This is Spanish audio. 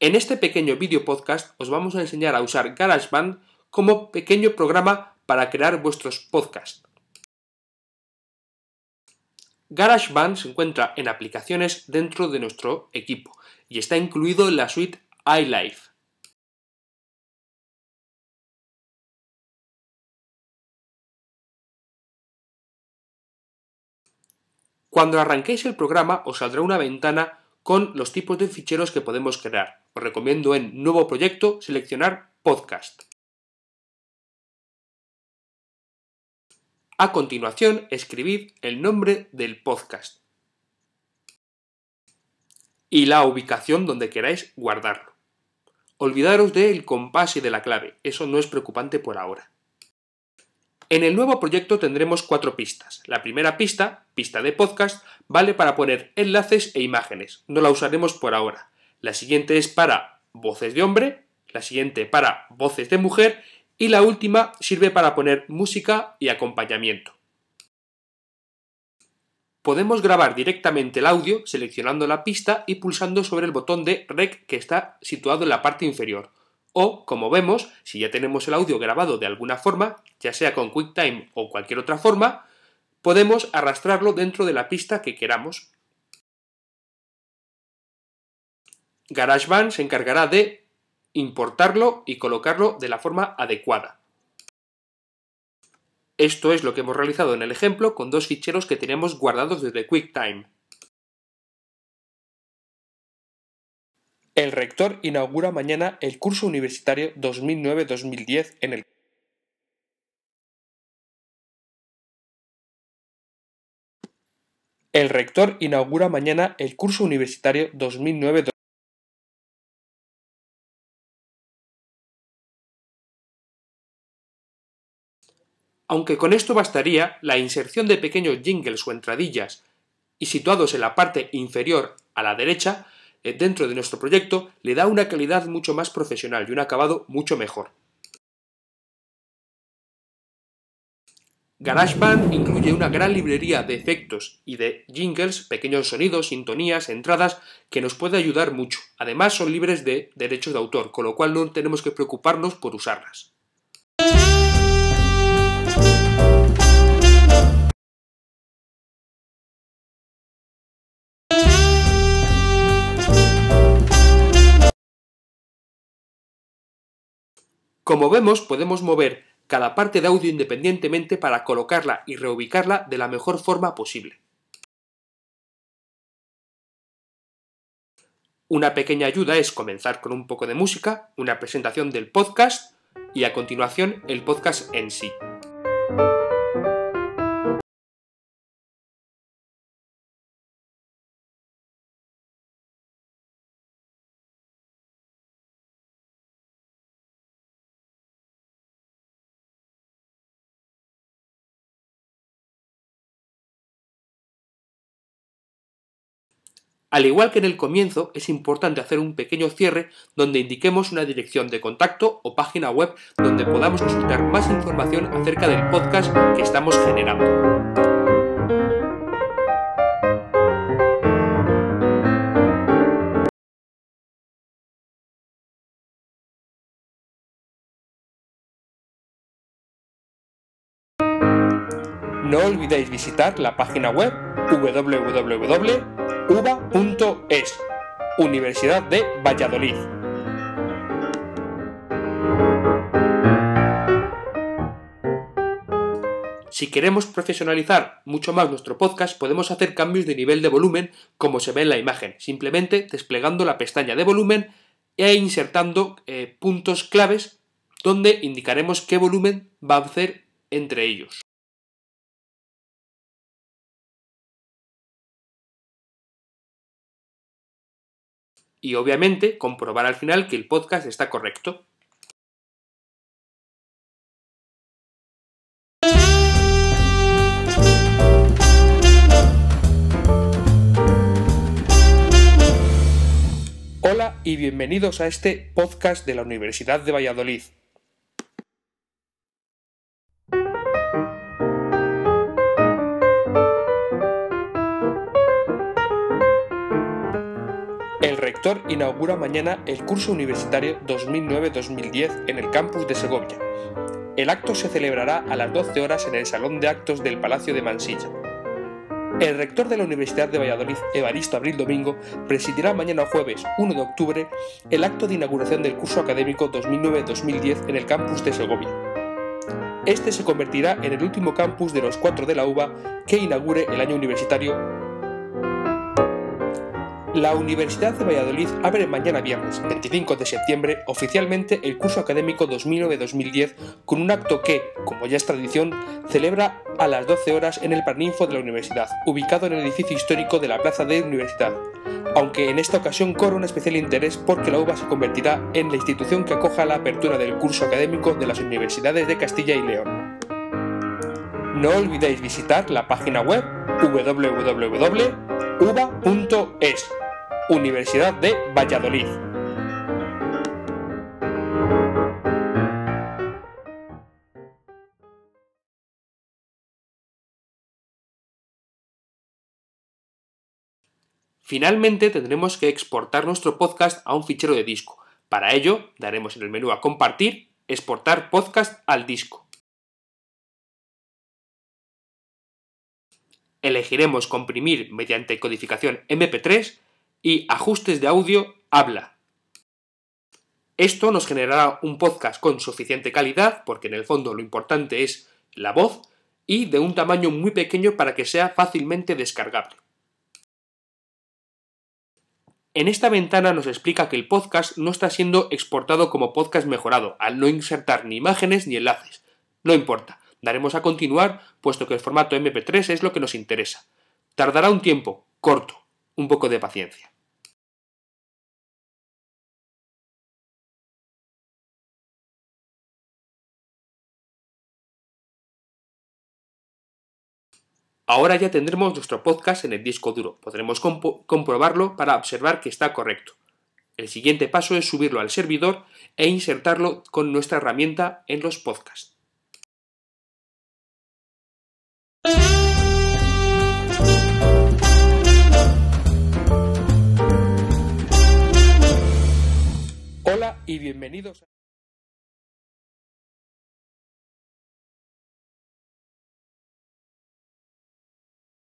En este pequeño vídeo podcast os vamos a enseñar a usar GarageBand como pequeño programa para crear vuestros podcasts. GarageBand se encuentra en aplicaciones dentro de nuestro equipo y está incluido en la suite iLife. Cuando arranquéis el programa os saldrá una ventana con los tipos de ficheros que podemos crear. Recomiendo en Nuevo proyecto seleccionar Podcast. A continuación, escribid el nombre del podcast y la ubicación donde queráis guardarlo. Olvidaros del compás y de la clave, eso no es preocupante por ahora. En el nuevo proyecto tendremos cuatro pistas. La primera pista, pista de podcast, vale para poner enlaces e imágenes. No la usaremos por ahora. La siguiente es para voces de hombre, la siguiente para voces de mujer y la última sirve para poner música y acompañamiento. Podemos grabar directamente el audio seleccionando la pista y pulsando sobre el botón de Rec que está situado en la parte inferior. O, como vemos, si ya tenemos el audio grabado de alguna forma, ya sea con QuickTime o cualquier otra forma, podemos arrastrarlo dentro de la pista que queramos. GarageBand se encargará de importarlo y colocarlo de la forma adecuada. Esto es lo que hemos realizado en el ejemplo con dos ficheros que tenemos guardados desde QuickTime. El rector inaugura mañana el curso universitario 2009-2010 en el El rector inaugura mañana el curso universitario 2009 Aunque con esto bastaría, la inserción de pequeños jingles o entradillas y situados en la parte inferior a la derecha, eh, dentro de nuestro proyecto, le da una calidad mucho más profesional y un acabado mucho mejor. GarageBand incluye una gran librería de efectos y de jingles, pequeños sonidos, sintonías, entradas, que nos puede ayudar mucho. Además son libres de derechos de autor, con lo cual no tenemos que preocuparnos por usarlas. Como vemos, podemos mover cada parte de audio independientemente para colocarla y reubicarla de la mejor forma posible. Una pequeña ayuda es comenzar con un poco de música, una presentación del podcast y a continuación el podcast en sí. Al igual que en el comienzo, es importante hacer un pequeño cierre donde indiquemos una dirección de contacto o página web donde podamos consultar más información acerca del podcast que estamos generando. No olvidéis visitar la página web www.uba.es, Universidad de Valladolid. Si queremos profesionalizar mucho más nuestro podcast, podemos hacer cambios de nivel de volumen como se ve en la imagen, simplemente desplegando la pestaña de volumen e insertando eh, puntos claves donde indicaremos qué volumen va a hacer entre ellos. Y obviamente comprobar al final que el podcast está correcto. Hola y bienvenidos a este podcast de la Universidad de Valladolid. Rector inaugura mañana el curso universitario 2009-2010 en el campus de Segovia. El acto se celebrará a las 12 horas en el Salón de Actos del Palacio de Mansilla. El rector de la Universidad de Valladolid, Evaristo Abril Domingo, presidirá mañana jueves 1 de octubre el acto de inauguración del curso académico 2009-2010 en el campus de Segovia. Este se convertirá en el último campus de los cuatro de la UBA que inaugure el año universitario la Universidad de Valladolid abre mañana viernes, 25 de septiembre, oficialmente el curso académico 2009-2010 con un acto que, como ya es tradición, celebra a las 12 horas en el Parninfo de la Universidad, ubicado en el edificio histórico de la Plaza de Universidad, aunque en esta ocasión corre un especial interés porque la UBA se convertirá en la institución que acoja la apertura del curso académico de las universidades de Castilla y León. No olvidéis visitar la página web www.uba.es Universidad de Valladolid. Finalmente tendremos que exportar nuestro podcast a un fichero de disco. Para ello, daremos en el menú a compartir, exportar podcast al disco. Elegiremos comprimir mediante codificación MP3 y ajustes de audio habla. Esto nos generará un podcast con suficiente calidad, porque en el fondo lo importante es la voz, y de un tamaño muy pequeño para que sea fácilmente descargable. En esta ventana nos explica que el podcast no está siendo exportado como podcast mejorado, al no insertar ni imágenes ni enlaces. No importa, daremos a continuar, puesto que el formato MP3 es lo que nos interesa. Tardará un tiempo, corto, un poco de paciencia. Ahora ya tendremos nuestro podcast en el disco duro. Podremos comprobarlo para observar que está correcto. El siguiente paso es subirlo al servidor e insertarlo con nuestra herramienta en los podcasts. Hola y bienvenidos.